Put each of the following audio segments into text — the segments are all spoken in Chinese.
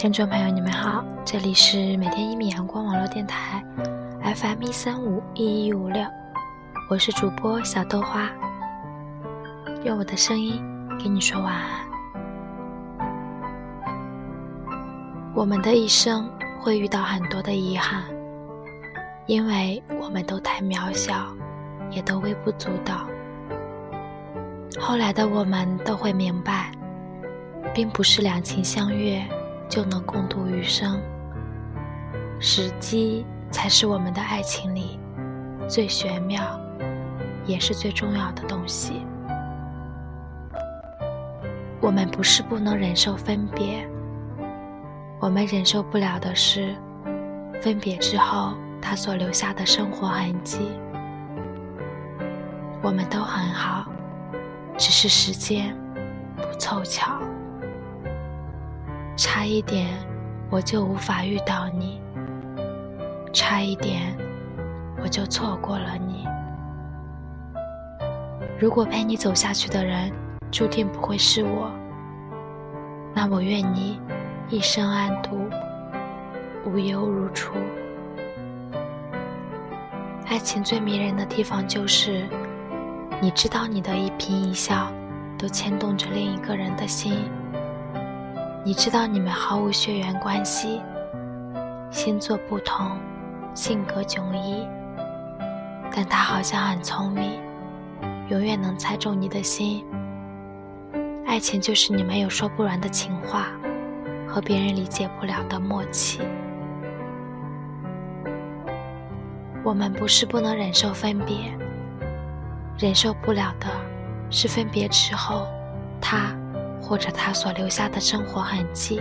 听众朋友，你们好，这里是每天一米阳光网络电台，FM 一三五一一五六，我是主播小豆花，用我的声音给你说晚安。我们的一生会遇到很多的遗憾，因为我们都太渺小，也都微不足道。后来的我们都会明白，并不是两情相悦就能共度余生，时机才是我们的爱情里最玄妙，也是最重要的东西。我们不是不能忍受分别，我们忍受不了的是分别之后他所留下的生活痕迹。我们都很好。只是时间不凑巧，差一点我就无法遇到你，差一点我就错过了你。如果陪你走下去的人注定不会是我，那我愿你一生安度，无忧如初。爱情最迷人的地方就是。你知道，你的一颦一笑都牵动着另一个人的心。你知道，你们毫无血缘关系，星座不同，性格迥异，但他好像很聪明，永远能猜中你的心。爱情就是你们有说不完的情话，和别人理解不了的默契。我们不是不能忍受分别。忍受不了的是分别之后，他或者他所留下的生活痕迹。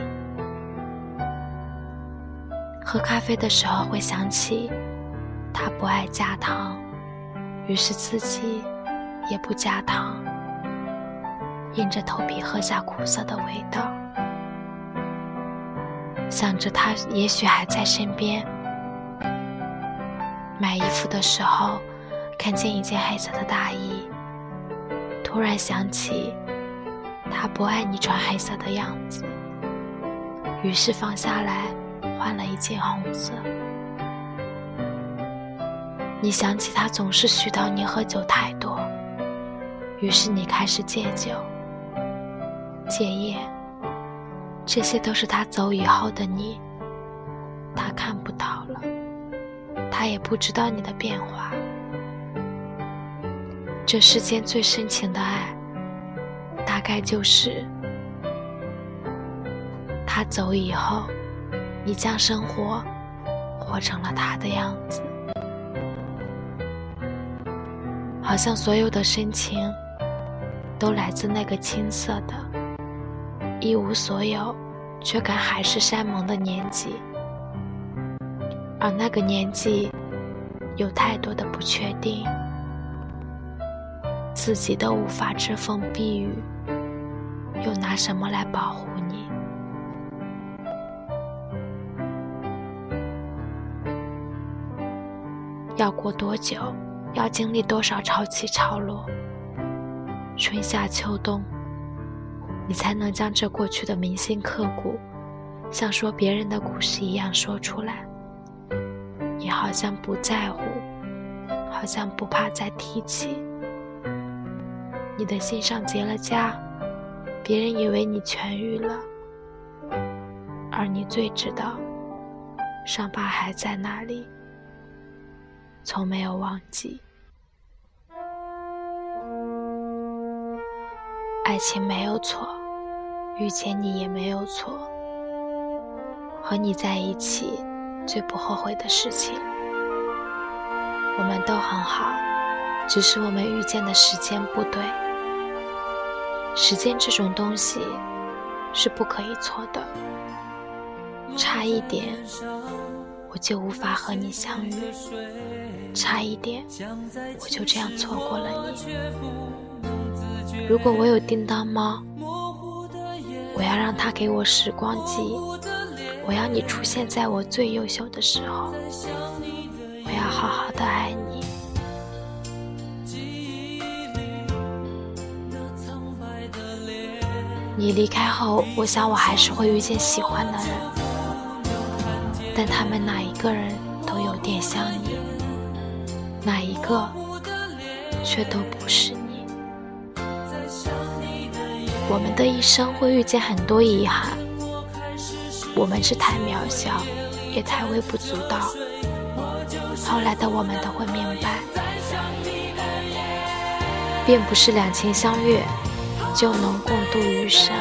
喝咖啡的时候会想起他不爱加糖，于是自己也不加糖，硬着头皮喝下苦涩的味道。想着他也许还在身边，买衣服的时候。看见一件黑色的大衣，突然想起他不爱你穿黑色的样子，于是放下来换了一件红色。你想起他总是絮叨你喝酒太多，于是你开始戒酒、戒烟，这些都是他走以后的你，他看不到了，他也不知道你的变化。这世间最深情的爱，大概就是他走以后，你将生活活成了他的样子。好像所有的深情，都来自那个青涩的、一无所有却敢海誓山盟的年纪，而那个年纪，有太多的不确定。自己都无法遮风避雨，又拿什么来保护你？要过多久？要经历多少潮起潮落？春夏秋冬，你才能将这过去的铭心刻骨，像说别人的故事一样说出来？你好像不在乎，好像不怕再提起。你的心上结了痂，别人以为你痊愈了，而你最知道，伤疤还在那里，从没有忘记。爱情没有错，遇见你也没有错，和你在一起最不后悔的事情，我们都很好，只是我们遇见的时间不对。时间这种东西是不可以错的，差一点我就无法和你相遇，差一点我就这样错过了你。如果我有叮当猫，我要让它给我时光机，我要你出现在我最优秀的时候，我要好好的爱你。你离开后，我想我还是会遇见喜欢的人，但他们哪一个人都有点像你，哪一个却都不是你。我们的一生会遇见很多遗憾，我们是太渺小，也太微不足道。后来的我们都会明白，并不是两情相悦。就能共度余生。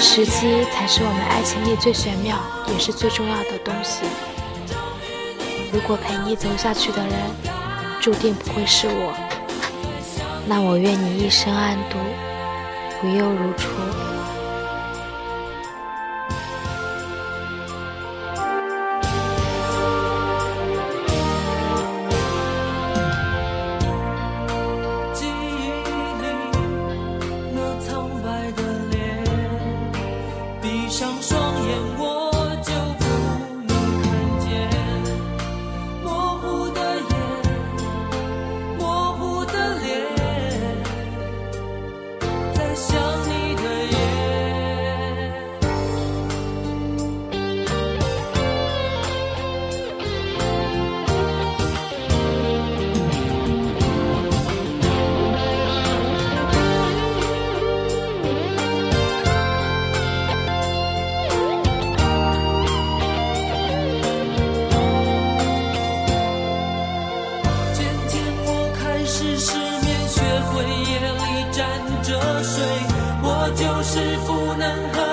时机才是我们爱情里最玄妙，也是最重要的东西。如果陪你走下去的人注定不会是我，那我愿你一生安度，无忧如初。黑夜里沾着水，我就是不能喝。